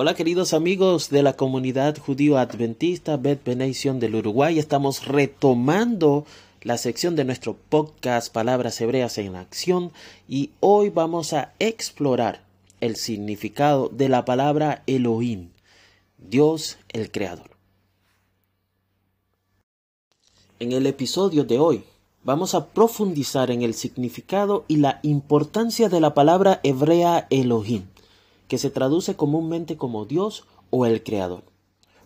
Hola queridos amigos de la comunidad judío adventista Bet Benation del Uruguay. Estamos retomando la sección de nuestro podcast Palabras Hebreas en Acción y hoy vamos a explorar el significado de la palabra Elohim, Dios el Creador. En el episodio de hoy vamos a profundizar en el significado y la importancia de la palabra hebrea Elohim que se traduce comúnmente como Dios o el Creador.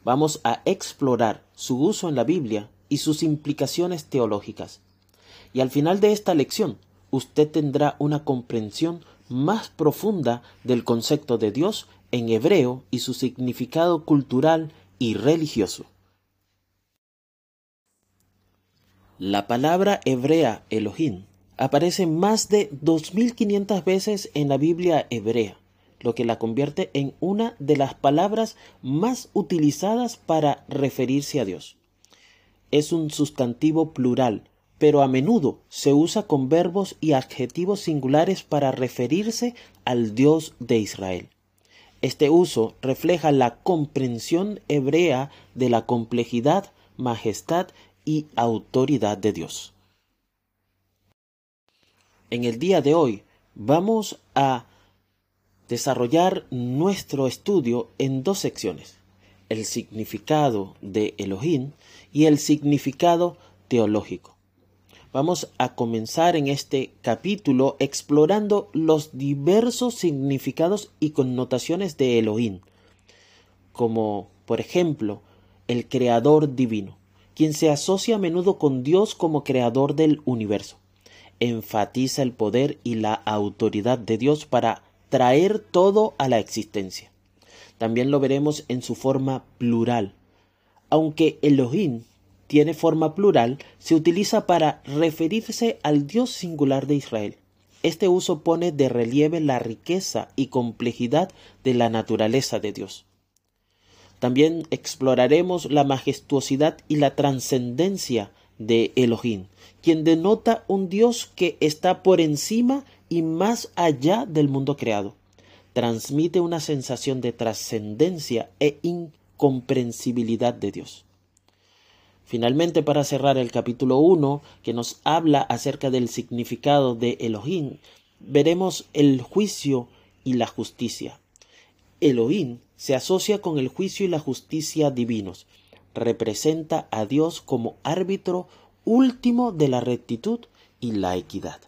Vamos a explorar su uso en la Biblia y sus implicaciones teológicas. Y al final de esta lección, usted tendrá una comprensión más profunda del concepto de Dios en hebreo y su significado cultural y religioso. La palabra hebrea Elohim aparece más de 2500 veces en la Biblia hebrea lo que la convierte en una de las palabras más utilizadas para referirse a Dios. Es un sustantivo plural, pero a menudo se usa con verbos y adjetivos singulares para referirse al Dios de Israel. Este uso refleja la comprensión hebrea de la complejidad, majestad y autoridad de Dios. En el día de hoy vamos a desarrollar nuestro estudio en dos secciones, el significado de Elohim y el significado teológico. Vamos a comenzar en este capítulo explorando los diversos significados y connotaciones de Elohim, como por ejemplo el creador divino, quien se asocia a menudo con Dios como creador del universo. Enfatiza el poder y la autoridad de Dios para traer todo a la existencia. También lo veremos en su forma plural. Aunque Elohim tiene forma plural, se utiliza para referirse al Dios singular de Israel. Este uso pone de relieve la riqueza y complejidad de la naturaleza de Dios. También exploraremos la majestuosidad y la trascendencia de Elohim, quien denota un Dios que está por encima y más allá del mundo creado. Transmite una sensación de trascendencia e incomprensibilidad de Dios. Finalmente, para cerrar el capítulo 1, que nos habla acerca del significado de Elohim, veremos el juicio y la justicia. Elohim se asocia con el juicio y la justicia divinos. Representa a Dios como árbitro último de la rectitud y la equidad.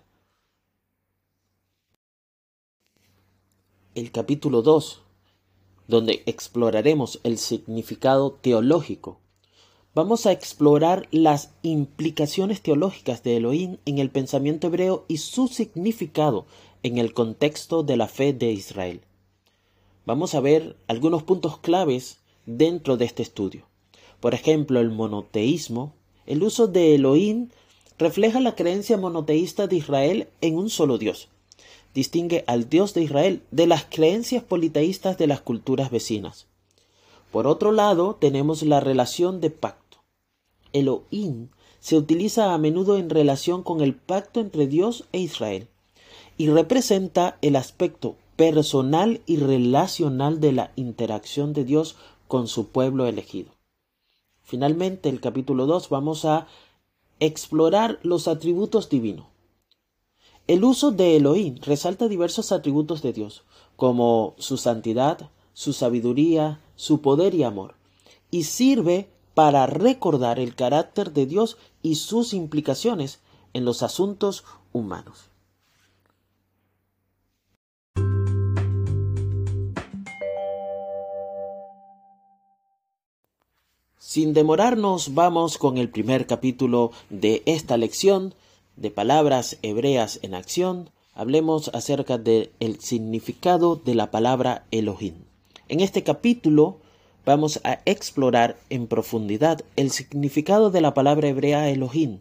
El capítulo 2, donde exploraremos el significado teológico. Vamos a explorar las implicaciones teológicas de Elohim en el pensamiento hebreo y su significado en el contexto de la fe de Israel. Vamos a ver algunos puntos claves dentro de este estudio. Por ejemplo, el monoteísmo. El uso de Elohim refleja la creencia monoteísta de Israel en un solo Dios distingue al Dios de Israel de las creencias politeístas de las culturas vecinas. Por otro lado, tenemos la relación de pacto. Elohim se utiliza a menudo en relación con el pacto entre Dios e Israel y representa el aspecto personal y relacional de la interacción de Dios con su pueblo elegido. Finalmente, el capítulo 2 vamos a explorar los atributos divinos. El uso de Elohim resalta diversos atributos de Dios, como su santidad, su sabiduría, su poder y amor, y sirve para recordar el carácter de Dios y sus implicaciones en los asuntos humanos. Sin demorarnos, vamos con el primer capítulo de esta lección de palabras hebreas en acción, hablemos acerca del significado de la palabra Elohim. En este capítulo vamos a explorar en profundidad el significado de la palabra hebrea Elohim.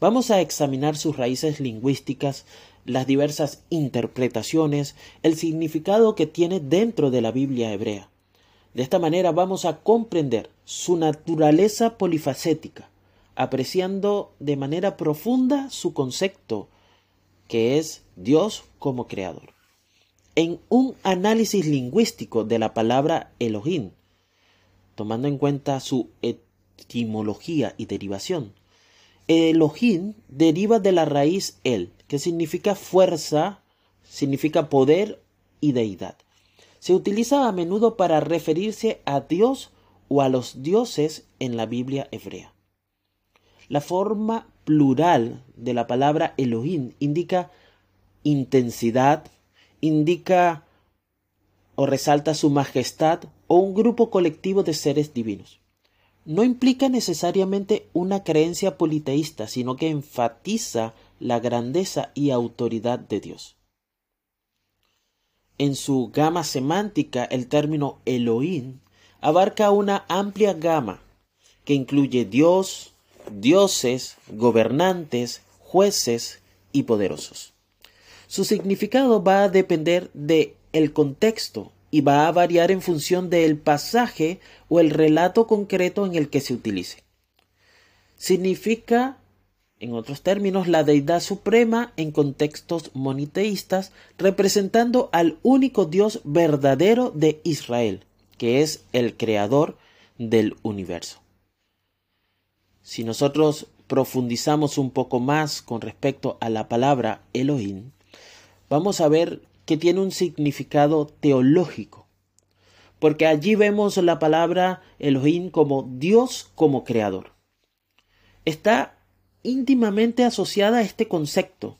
Vamos a examinar sus raíces lingüísticas, las diversas interpretaciones, el significado que tiene dentro de la Biblia hebrea. De esta manera vamos a comprender su naturaleza polifacética, apreciando de manera profunda su concepto, que es Dios como creador. en un análisis lingüístico de la palabra Elohim, tomando en cuenta su etimología y derivación. Elohim deriva de la raíz el, que significa fuerza, significa poder y deidad. Se utiliza a menudo para referirse a Dios o a los dioses en la Biblia hebrea. La forma plural de la palabra Elohim indica intensidad, indica o resalta su majestad o un grupo colectivo de seres divinos. No implica necesariamente una creencia politeísta, sino que enfatiza la grandeza y autoridad de Dios. En su gama semántica, el término Elohim abarca una amplia gama que incluye Dios, dioses, gobernantes, jueces y poderosos. Su significado va a depender de el contexto y va a variar en función del pasaje o el relato concreto en el que se utilice. Significa, en otros términos, la deidad suprema en contextos moniteístas, representando al único Dios verdadero de Israel, que es el creador del universo. Si nosotros profundizamos un poco más con respecto a la palabra Elohim, vamos a ver que tiene un significado teológico, porque allí vemos la palabra Elohim como Dios como creador. Está íntimamente asociada a este concepto,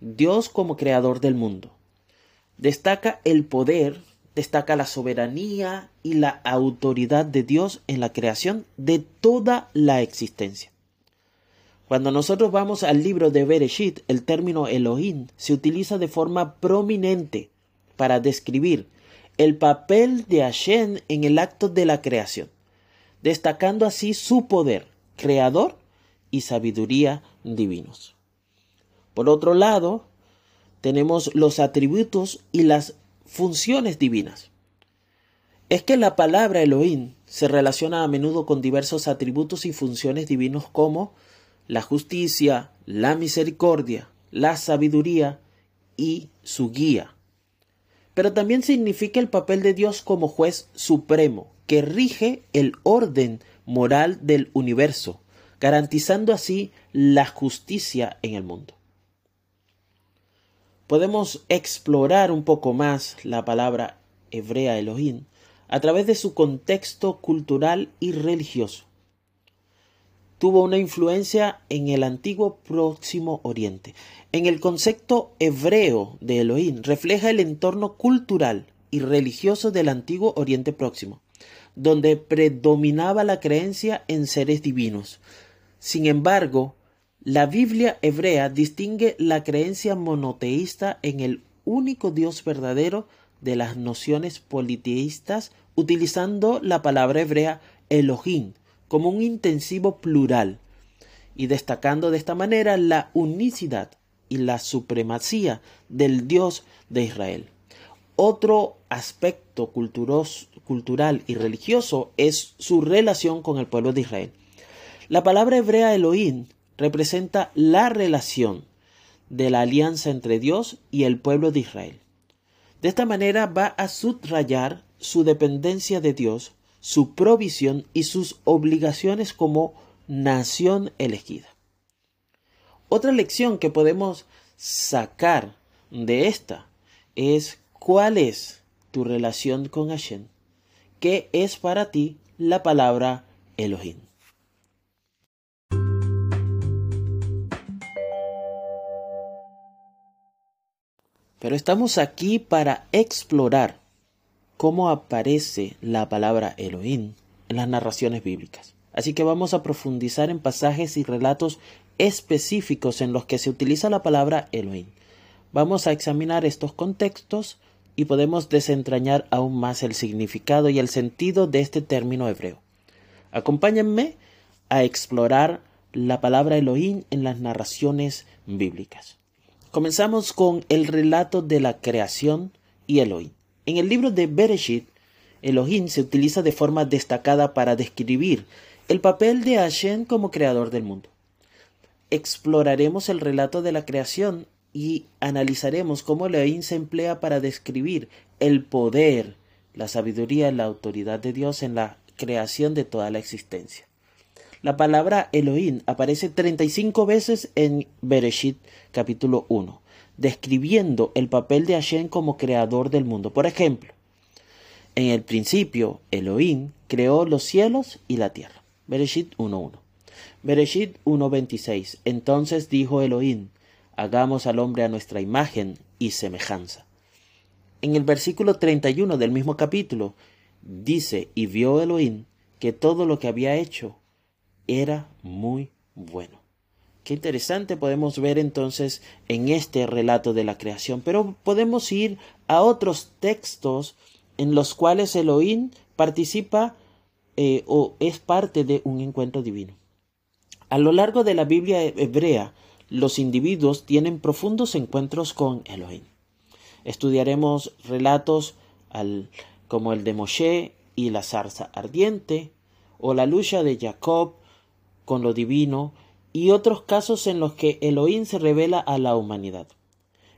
Dios como creador del mundo. Destaca el poder, destaca la soberanía y la autoridad de Dios en la creación de toda la existencia. Cuando nosotros vamos al libro de Bereshit, el término Elohim se utiliza de forma prominente para describir el papel de Hashem en el acto de la creación, destacando así su poder creador y sabiduría divinos. Por otro lado, tenemos los atributos y las funciones divinas. Es que la palabra Elohim se relaciona a menudo con diversos atributos y funciones divinos como la justicia, la misericordia, la sabiduría y su guía. Pero también significa el papel de Dios como juez supremo, que rige el orden moral del universo, garantizando así la justicia en el mundo. Podemos explorar un poco más la palabra hebrea Elohim a través de su contexto cultural y religioso tuvo una influencia en el antiguo Próximo Oriente. En el concepto hebreo de Elohim refleja el entorno cultural y religioso del antiguo Oriente Próximo, donde predominaba la creencia en seres divinos. Sin embargo, la Biblia hebrea distingue la creencia monoteísta en el único Dios verdadero de las nociones politeístas utilizando la palabra hebrea Elohim, como un intensivo plural y destacando de esta manera la unicidad y la supremacía del Dios de Israel. Otro aspecto cultural y religioso es su relación con el pueblo de Israel. La palabra hebrea Elohim representa la relación de la alianza entre Dios y el pueblo de Israel. De esta manera va a subrayar su dependencia de Dios su provisión y sus obligaciones como nación elegida. Otra lección que podemos sacar de esta es cuál es tu relación con Hashem. ¿Qué es para ti la palabra Elohim? Pero estamos aquí para explorar cómo aparece la palabra Elohim en las narraciones bíblicas. Así que vamos a profundizar en pasajes y relatos específicos en los que se utiliza la palabra Elohim. Vamos a examinar estos contextos y podemos desentrañar aún más el significado y el sentido de este término hebreo. Acompáñenme a explorar la palabra Elohim en las narraciones bíblicas. Comenzamos con el relato de la creación y Elohim. En el libro de Bereshit, Elohim se utiliza de forma destacada para describir el papel de Hashem como creador del mundo. Exploraremos el relato de la creación y analizaremos cómo Elohim se emplea para describir el poder, la sabiduría y la autoridad de Dios en la creación de toda la existencia. La palabra Elohim aparece 35 veces en Bereshit capítulo 1, describiendo el papel de Hashem como creador del mundo. Por ejemplo, en el principio Elohim creó los cielos y la tierra. Bereshit 1.1. Bereshit 1.26. Entonces dijo Elohim, hagamos al hombre a nuestra imagen y semejanza. En el versículo 31 del mismo capítulo dice, y vio Elohim que todo lo que había hecho era muy bueno. Qué interesante podemos ver entonces en este relato de la creación, pero podemos ir a otros textos en los cuales Elohim participa eh, o es parte de un encuentro divino. A lo largo de la Biblia hebrea, los individuos tienen profundos encuentros con Elohim. Estudiaremos relatos como el de Moshe y la zarza ardiente, o la lucha de Jacob con lo divino, y otros casos en los que Elohim se revela a la humanidad.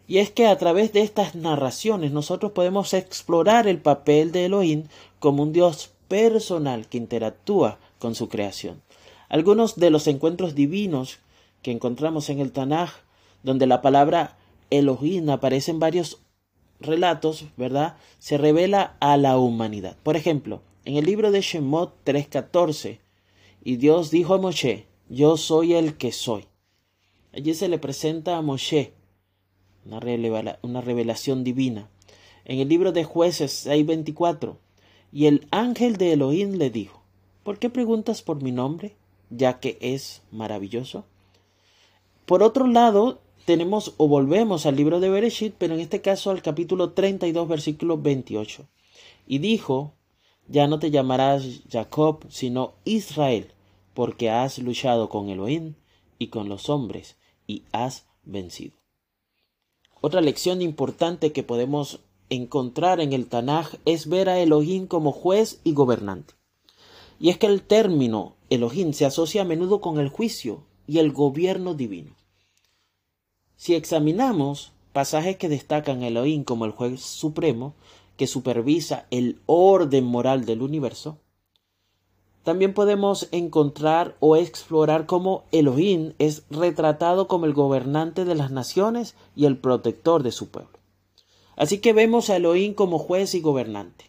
Y es que a través de estas narraciones nosotros podemos explorar el papel de Elohim como un Dios personal que interactúa con su creación. Algunos de los encuentros divinos que encontramos en el Tanaj, donde la palabra Elohim aparece en varios relatos, ¿verdad? Se revela a la humanidad. Por ejemplo, en el libro de Shemot 3:14, y Dios dijo a Moshe, yo soy el que soy. Allí se le presenta a Moshe una, una revelación divina. En el libro de jueces 6:24, y el ángel de Elohim le dijo, ¿por qué preguntas por mi nombre, ya que es maravilloso? Por otro lado, tenemos o volvemos al libro de Bereshit, pero en este caso al capítulo 32, versículo 28. Y dijo, ya no te llamarás Jacob, sino Israel, porque has luchado con Elohim y con los hombres, y has vencido. Otra lección importante que podemos encontrar en el Tanaj es ver a Elohim como juez y gobernante. Y es que el término Elohim se asocia a menudo con el juicio y el gobierno divino. Si examinamos pasajes que destacan a Elohim como el juez supremo, que supervisa el orden moral del universo, también podemos encontrar o explorar cómo Elohim es retratado como el gobernante de las naciones y el protector de su pueblo. Así que vemos a Elohim como juez y gobernante,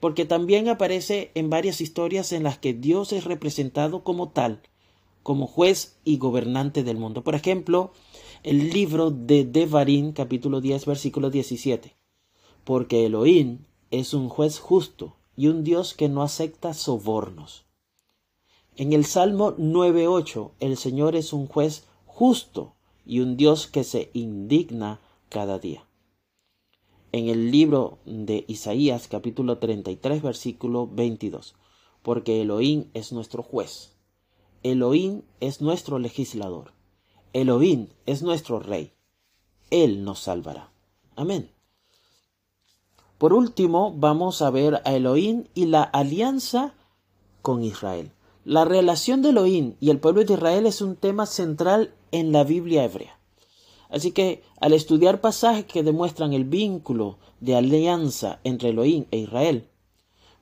porque también aparece en varias historias en las que Dios es representado como tal, como juez y gobernante del mundo. Por ejemplo, el libro de Devarim, capítulo 10, versículo 17. Porque Elohim es un juez justo y un Dios que no acepta sobornos. En el Salmo 9.8, el Señor es un juez justo y un Dios que se indigna cada día. En el libro de Isaías capítulo 33 versículo 22, porque Elohim es nuestro juez, Elohim es nuestro legislador, Elohim es nuestro rey. Él nos salvará. Amén. Por último, vamos a ver a Elohim y la alianza con Israel. La relación de Elohim y el pueblo de Israel es un tema central en la Biblia hebrea. Así que al estudiar pasajes que demuestran el vínculo de alianza entre Elohim e Israel,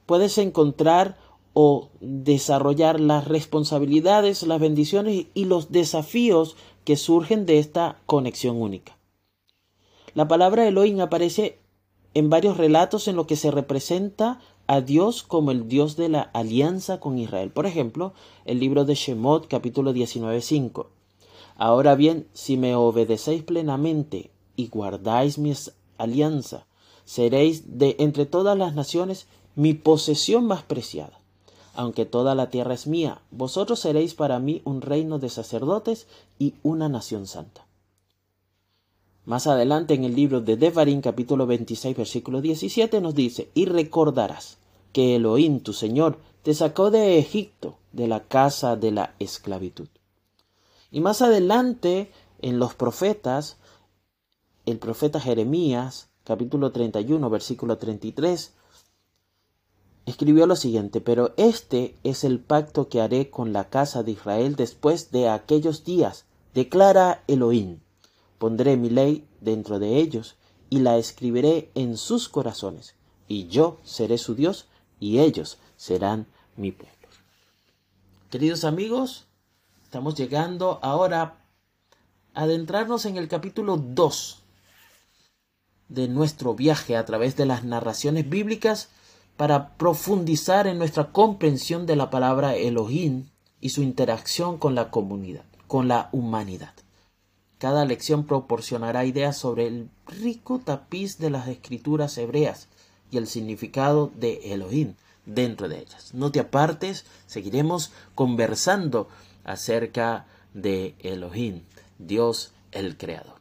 puedes encontrar o desarrollar las responsabilidades, las bendiciones y los desafíos que surgen de esta conexión única. La palabra Elohim aparece en varios relatos en lo que se representa a Dios como el Dios de la alianza con Israel. Por ejemplo, el libro de Shemot capítulo 19.5. Ahora bien, si me obedecéis plenamente y guardáis mi alianza, seréis de entre todas las naciones mi posesión más preciada aunque toda la tierra es mía, vosotros seréis para mí un reino de sacerdotes y una nación santa. Más adelante en el libro de Devarim capítulo 26 versículo 17 nos dice, y recordarás que Elohim tu Señor te sacó de Egipto, de la casa de la esclavitud. Y más adelante en los profetas, el profeta Jeremías capítulo 31 versículo 33 escribió lo siguiente, pero este es el pacto que haré con la casa de Israel después de aquellos días, declara Elohim. Pondré mi ley dentro de ellos y la escribiré en sus corazones, y yo seré su Dios y ellos serán mi pueblo. Queridos amigos, estamos llegando ahora a adentrarnos en el capítulo 2 de nuestro viaje a través de las narraciones bíblicas para profundizar en nuestra comprensión de la palabra Elohim y su interacción con la comunidad, con la humanidad. Cada lección proporcionará ideas sobre el rico tapiz de las escrituras hebreas y el significado de Elohim dentro de ellas. No te apartes, seguiremos conversando acerca de Elohim, Dios el Creador.